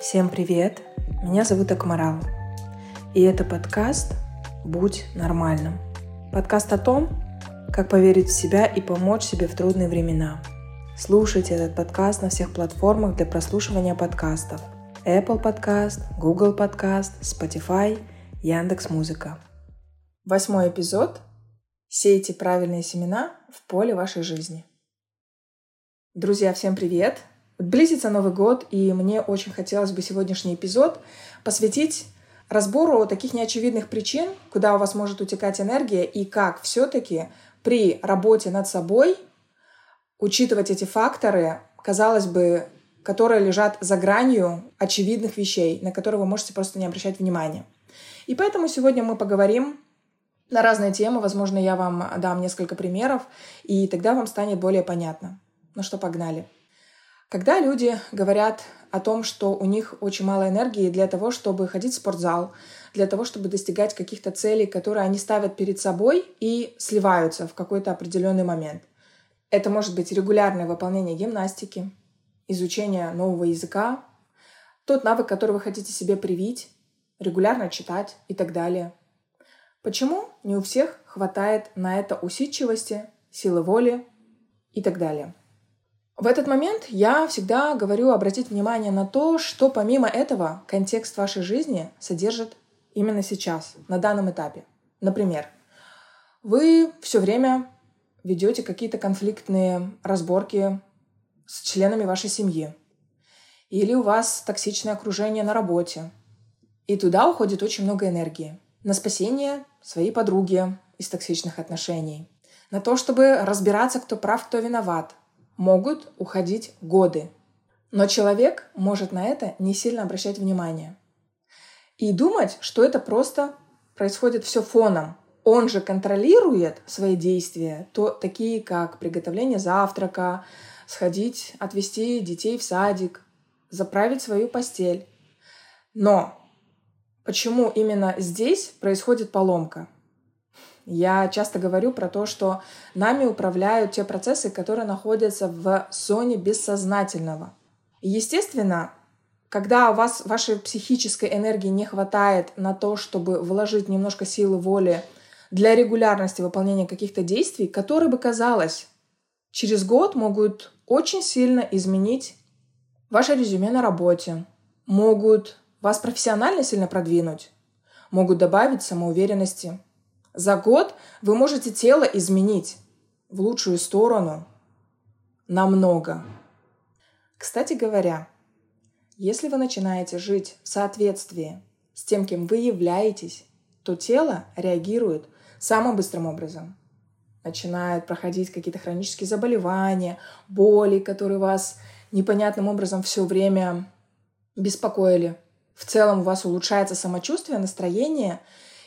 Всем привет! Меня зовут Акмарал. И это подкаст «Будь нормальным». Подкаст о том, как поверить в себя и помочь себе в трудные времена. Слушайте этот подкаст на всех платформах для прослушивания подкастов. Apple Podcast, Google Podcast, Spotify, Яндекс Музыка. Восьмой эпизод. Сейте правильные семена в поле вашей жизни. Друзья, всем привет! Близится Новый год, и мне очень хотелось бы сегодняшний эпизод посвятить разбору таких неочевидных причин, куда у вас может утекать энергия, и как все-таки при работе над собой учитывать эти факторы, казалось бы, которые лежат за гранью очевидных вещей, на которые вы можете просто не обращать внимания. И поэтому сегодня мы поговорим на разные темы. Возможно, я вам дам несколько примеров, и тогда вам станет более понятно. Ну что, погнали. Когда люди говорят о том, что у них очень мало энергии для того, чтобы ходить в спортзал, для того, чтобы достигать каких-то целей, которые они ставят перед собой и сливаются в какой-то определенный момент. Это может быть регулярное выполнение гимнастики, изучение нового языка, тот навык, который вы хотите себе привить, регулярно читать и так далее. Почему не у всех хватает на это усидчивости, силы воли и так далее? В этот момент я всегда говорю обратить внимание на то, что помимо этого контекст вашей жизни содержит именно сейчас, на данном этапе. Например, вы все время ведете какие-то конфликтные разборки с членами вашей семьи. Или у вас токсичное окружение на работе. И туда уходит очень много энергии. На спасение своей подруги из токсичных отношений. На то, чтобы разбираться, кто прав, кто виноват – могут уходить годы. Но человек может на это не сильно обращать внимание. И думать, что это просто происходит все фоном. Он же контролирует свои действия, то, такие как приготовление завтрака, сходить, отвезти детей в садик, заправить свою постель. Но почему именно здесь происходит поломка? Я часто говорю про то, что нами управляют те процессы, которые находятся в зоне бессознательного. И, естественно, когда у вас вашей психической энергии не хватает на то, чтобы вложить немножко силы воли для регулярности выполнения каких-то действий, которые бы, казалось, через год могут очень сильно изменить ваше резюме на работе, могут вас профессионально сильно продвинуть, могут добавить самоуверенности – за год вы можете тело изменить в лучшую сторону намного. Кстати говоря, если вы начинаете жить в соответствии с тем, кем вы являетесь, то тело реагирует самым быстрым образом. Начинают проходить какие-то хронические заболевания, боли, которые вас непонятным образом все время беспокоили. В целом у вас улучшается самочувствие, настроение,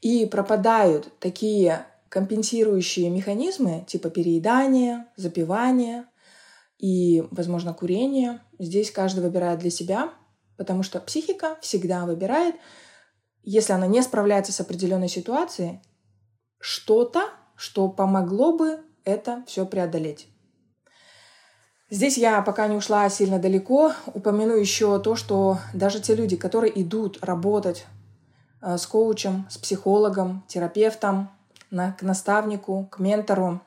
и пропадают такие компенсирующие механизмы типа переедания, запивания и, возможно, курения. Здесь каждый выбирает для себя, потому что психика всегда выбирает, если она не справляется с определенной ситуацией, что-то, что помогло бы это все преодолеть. Здесь я пока не ушла сильно далеко, упомяну еще то, что даже те люди, которые идут работать Э, с коучем, с психологом, терапевтом, к наставнику, к ментору,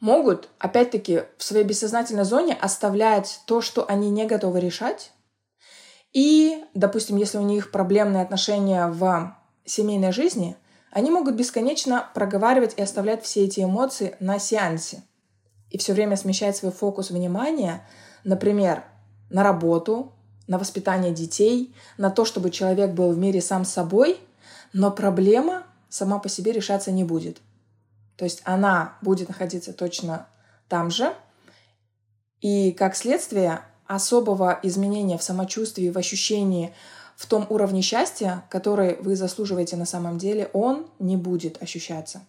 могут, опять-таки, в своей бессознательной зоне оставлять то, что они не готовы решать. И, допустим, если у них проблемные отношения в семейной жизни, они могут бесконечно проговаривать и оставлять все эти эмоции на сеансе. И все время смещать свой фокус внимания, например, на работу, на воспитание детей, на то, чтобы человек был в мире сам собой, но проблема сама по себе решаться не будет. То есть она будет находиться точно там же, и как следствие особого изменения в самочувствии, в ощущении, в том уровне счастья, который вы заслуживаете на самом деле, он не будет ощущаться.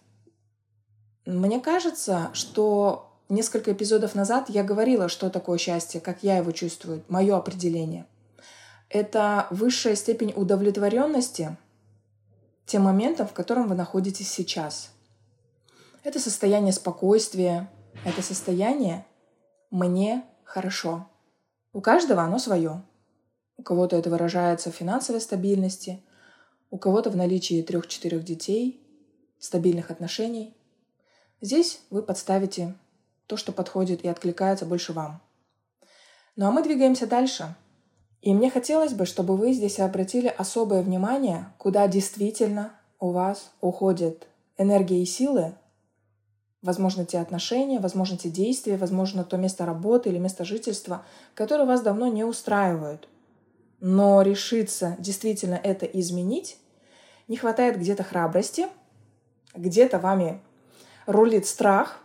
Мне кажется, что Несколько эпизодов назад я говорила, что такое счастье, как я его чувствую, мое определение. Это высшая степень удовлетворенности тем моментом, в котором вы находитесь сейчас. Это состояние спокойствия, это состояние «мне хорошо». У каждого оно свое. У кого-то это выражается в финансовой стабильности, у кого-то в наличии трех-четырех детей, стабильных отношений. Здесь вы подставите то, что подходит и откликается больше вам. Ну а мы двигаемся дальше. И мне хотелось бы, чтобы вы здесь обратили особое внимание, куда действительно у вас уходит энергия и силы, возможно, те отношения, возможно, те действия, возможно, то место работы или место жительства, которое вас давно не устраивает. Но решиться действительно это изменить не хватает где-то храбрости, где-то вами рулит страх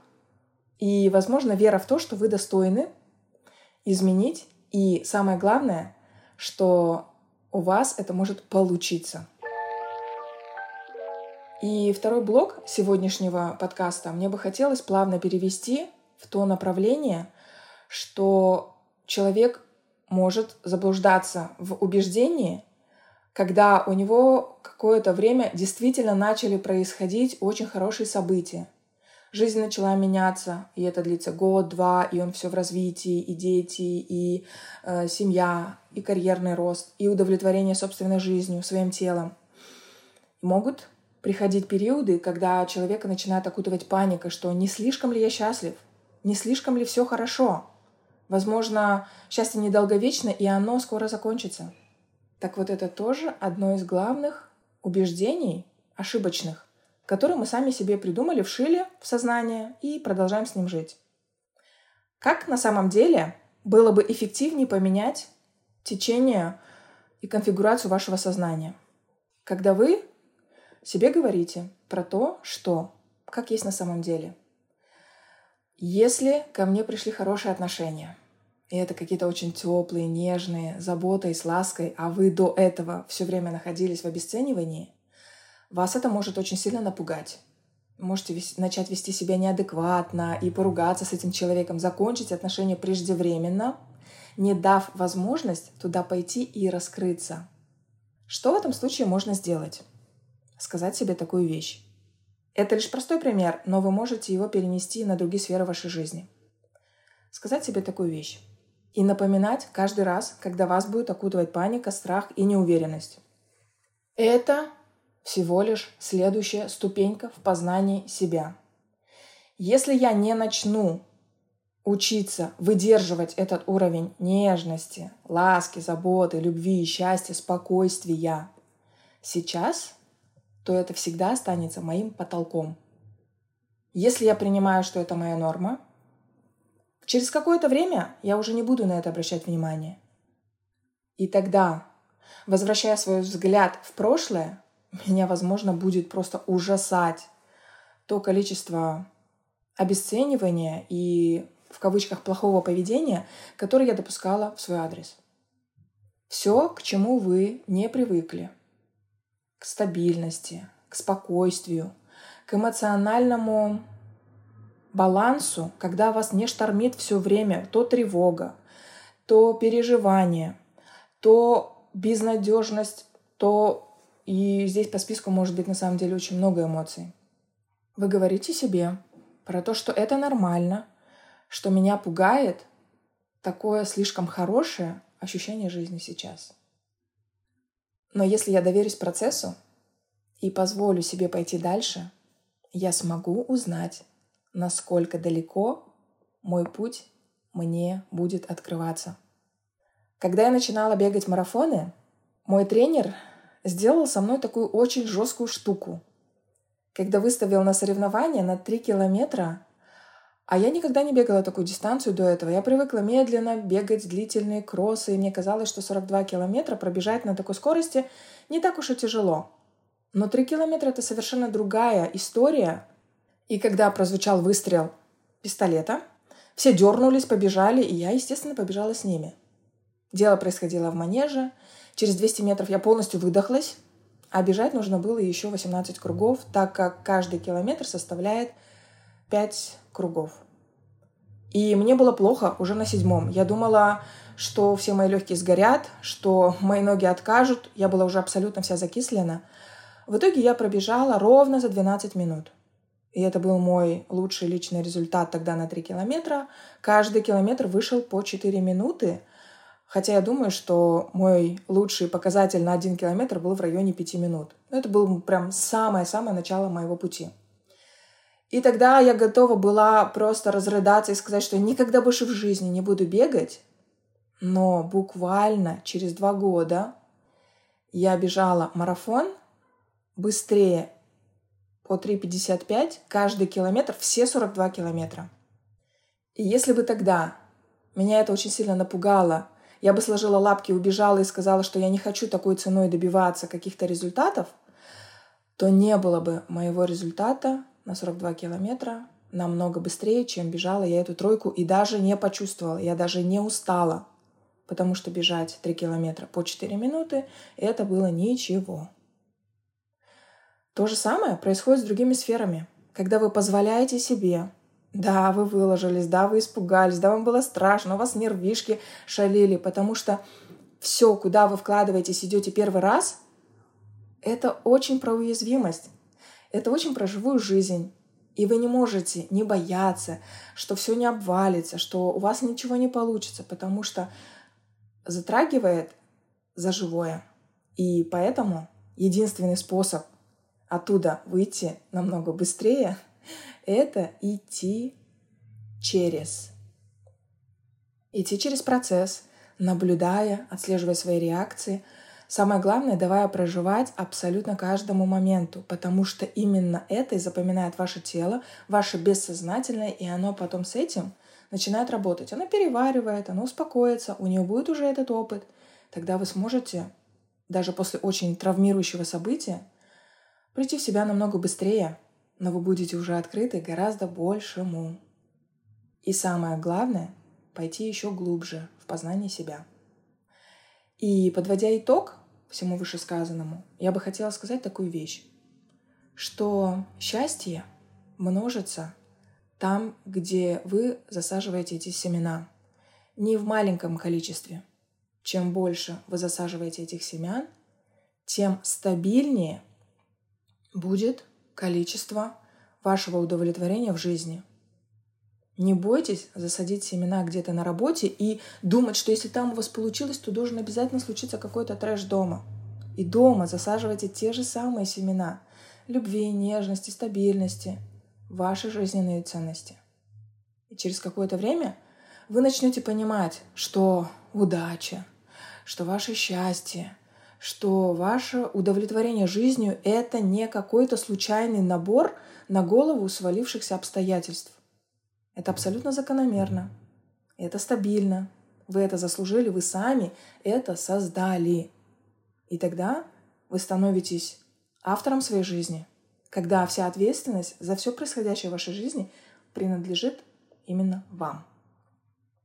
и, возможно, вера в то, что вы достойны изменить. И самое главное, что у вас это может получиться. И второй блок сегодняшнего подкаста мне бы хотелось плавно перевести в то направление, что человек может заблуждаться в убеждении, когда у него какое-то время действительно начали происходить очень хорошие события. Жизнь начала меняться, и это длится год-два, и он все в развитии, и дети, и э, семья, и карьерный рост, и удовлетворение собственной жизнью, своим телом. Могут приходить периоды, когда человека начинает окутывать паника, что не слишком ли я счастлив, не слишком ли все хорошо. Возможно, счастье недолговечно, и оно скоро закончится. Так вот это тоже одно из главных убеждений, ошибочных, которые мы сами себе придумали, вшили в сознание и продолжаем с ним жить. Как на самом деле было бы эффективнее поменять течение и конфигурацию вашего сознания? Когда вы себе говорите про то, что, как есть на самом деле. Если ко мне пришли хорошие отношения, и это какие-то очень теплые, нежные, заботой, с лаской, а вы до этого все время находились в обесценивании, вас это может очень сильно напугать. Можете вес- начать вести себя неадекватно и поругаться с этим человеком, закончить отношения преждевременно, не дав возможность туда пойти и раскрыться. Что в этом случае можно сделать? сказать себе такую вещь. Это лишь простой пример, но вы можете его перенести на другие сферы вашей жизни. Сказать себе такую вещь. И напоминать каждый раз, когда вас будет окутывать паника, страх и неуверенность. Это всего лишь следующая ступенька в познании себя. Если я не начну учиться выдерживать этот уровень нежности, ласки, заботы, любви, счастья, спокойствия сейчас, то это всегда останется моим потолком. Если я принимаю, что это моя норма, через какое-то время я уже не буду на это обращать внимание. И тогда, возвращая свой взгляд в прошлое, меня, возможно, будет просто ужасать то количество обесценивания и в кавычках плохого поведения, которое я допускала в свой адрес. Все, к чему вы не привыкли – к стабильности, к спокойствию, к эмоциональному балансу, когда вас не штормит все время то тревога, то переживание, то безнадежность, то и здесь по списку может быть на самом деле очень много эмоций. Вы говорите себе про то, что это нормально, что меня пугает такое слишком хорошее ощущение жизни сейчас – но если я доверюсь процессу и позволю себе пойти дальше, я смогу узнать, насколько далеко мой путь мне будет открываться. Когда я начинала бегать марафоны, мой тренер сделал со мной такую очень жесткую штуку. Когда выставил на соревнования на 3 километра, а я никогда не бегала такую дистанцию до этого. Я привыкла медленно бегать длительные кроссы, и мне казалось, что 42 километра пробежать на такой скорости не так уж и тяжело. Но 3 километра — это совершенно другая история. И когда прозвучал выстрел пистолета, все дернулись, побежали, и я, естественно, побежала с ними. Дело происходило в манеже. Через 200 метров я полностью выдохлась, а бежать нужно было еще 18 кругов, так как каждый километр составляет 5 кругов. И мне было плохо уже на седьмом. Я думала, что все мои легкие сгорят, что мои ноги откажут. Я была уже абсолютно вся закислена. В итоге я пробежала ровно за 12 минут. и это был мой лучший личный результат тогда на 3 километра. Каждый километр вышел по 4 минуты, хотя я думаю, что мой лучший показатель на 1 километр был в районе 5 минут. Это было прям самое-самое начало моего пути. И тогда я готова была просто разрыдаться и сказать, что никогда больше в жизни не буду бегать. Но буквально через два года я бежала марафон быстрее по 3,55 каждый километр, все 42 километра. И если бы тогда меня это очень сильно напугало, я бы сложила лапки, убежала и сказала, что я не хочу такой ценой добиваться каких-то результатов, то не было бы моего результата на 42 километра намного быстрее, чем бежала я эту тройку и даже не почувствовала, я даже не устала, потому что бежать 3 километра по 4 минуты — это было ничего. То же самое происходит с другими сферами. Когда вы позволяете себе, да, вы выложились, да, вы испугались, да, вам было страшно, у вас нервишки шалили, потому что все, куда вы вкладываетесь, идете первый раз, это очень про уязвимость. Это очень про живую жизнь. И вы не можете не бояться, что все не обвалится, что у вас ничего не получится, потому что затрагивает за живое. И поэтому единственный способ оттуда выйти намного быстрее, это идти через. Идти через процесс, наблюдая, отслеживая свои реакции. Самое главное, давая проживать абсолютно каждому моменту, потому что именно это и запоминает ваше тело, ваше бессознательное, и оно потом с этим начинает работать. Оно переваривает, оно успокоится, у нее будет уже этот опыт. Тогда вы сможете, даже после очень травмирующего события, прийти в себя намного быстрее, но вы будете уже открыты гораздо большему. И самое главное — пойти еще глубже в познание себя. И подводя итог всему вышесказанному, я бы хотела сказать такую вещь, что счастье множится там, где вы засаживаете эти семена. Не в маленьком количестве. Чем больше вы засаживаете этих семян, тем стабильнее – будет количество вашего удовлетворения в жизни. Не бойтесь засадить семена где-то на работе и думать, что если там у вас получилось, то должен обязательно случиться какой-то трэш дома. И дома засаживайте те же самые семена любви, нежности, стабильности, ваши жизненные ценности. И через какое-то время вы начнете понимать, что удача, что ваше счастье, что ваше удовлетворение жизнью — это не какой-то случайный набор на голову свалившихся обстоятельств. Это абсолютно закономерно. Это стабильно. Вы это заслужили, вы сами это создали. И тогда вы становитесь автором своей жизни, когда вся ответственность за все происходящее в вашей жизни принадлежит именно вам.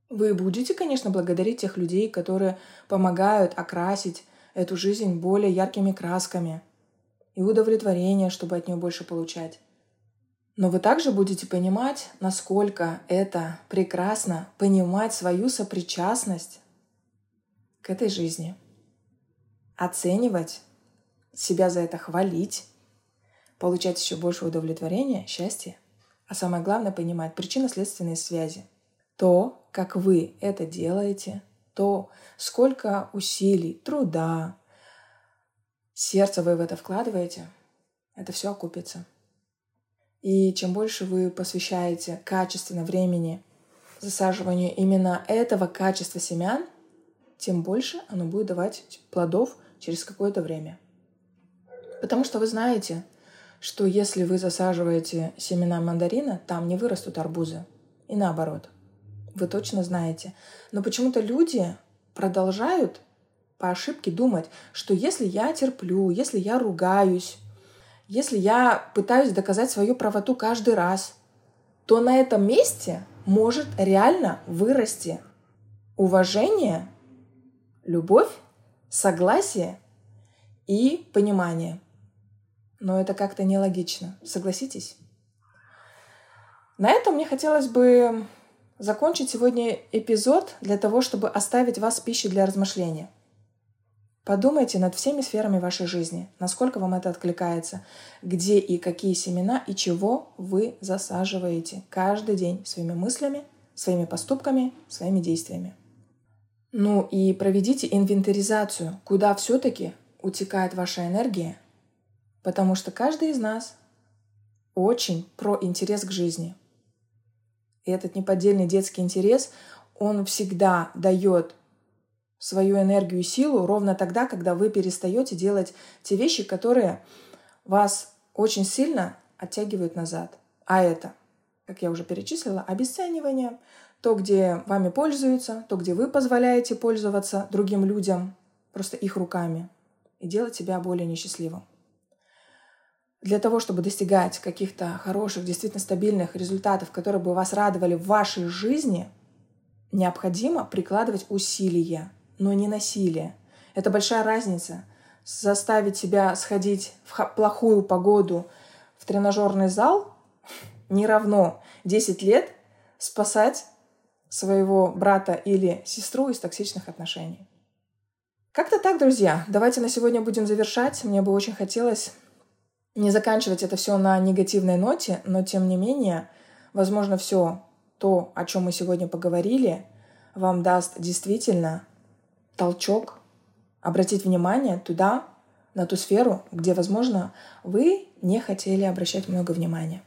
Вы будете, конечно, благодарить тех людей, которые помогают окрасить эту жизнь более яркими красками и удовлетворение, чтобы от нее больше получать. Но вы также будете понимать, насколько это прекрасно понимать свою сопричастность к этой жизни, оценивать, себя за это хвалить, получать еще больше удовлетворения, счастья, а самое главное понимать причинно-следственные связи. То, как вы это делаете, то, сколько усилий, труда, сердца вы в это вкладываете, это все окупится. И чем больше вы посвящаете качественно времени засаживанию именно этого качества семян, тем больше оно будет давать плодов через какое-то время. Потому что вы знаете, что если вы засаживаете семена мандарина, там не вырастут арбузы. И наоборот – вы точно знаете. Но почему-то люди продолжают по ошибке думать, что если я терплю, если я ругаюсь, если я пытаюсь доказать свою правоту каждый раз, то на этом месте может реально вырасти уважение, любовь, согласие и понимание. Но это как-то нелогично, согласитесь? На этом мне хотелось бы закончить сегодня эпизод для того, чтобы оставить вас пищей для размышления. Подумайте над всеми сферами вашей жизни, насколько вам это откликается, где и какие семена и чего вы засаживаете каждый день своими мыслями, своими поступками, своими действиями. Ну и проведите инвентаризацию, куда все-таки утекает ваша энергия, потому что каждый из нас очень про интерес к жизни. И этот неподдельный детский интерес, он всегда дает свою энергию и силу ровно тогда, когда вы перестаете делать те вещи, которые вас очень сильно оттягивают назад. А это, как я уже перечислила, обесценивание, то, где вами пользуются, то, где вы позволяете пользоваться другим людям, просто их руками, и делать себя более несчастливым. Для того, чтобы достигать каких-то хороших, действительно стабильных результатов, которые бы вас радовали в вашей жизни, необходимо прикладывать усилия – но не насилие. Это большая разница. Заставить себя сходить в плохую погоду в тренажерный зал не равно 10 лет спасать своего брата или сестру из токсичных отношений. Как-то так, друзья. Давайте на сегодня будем завершать. Мне бы очень хотелось не заканчивать это все на негативной ноте, но тем не менее, возможно, все то, о чем мы сегодня поговорили, вам даст действительно толчок, обратить внимание туда, на ту сферу, где, возможно, вы не хотели обращать много внимания.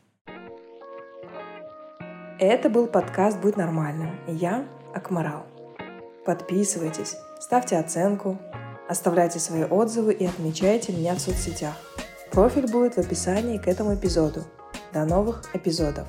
Это был подкаст «Будь нормальным». Я Акмарал. Подписывайтесь, ставьте оценку, оставляйте свои отзывы и отмечайте меня в соцсетях. Профиль будет в описании к этому эпизоду. До новых эпизодов!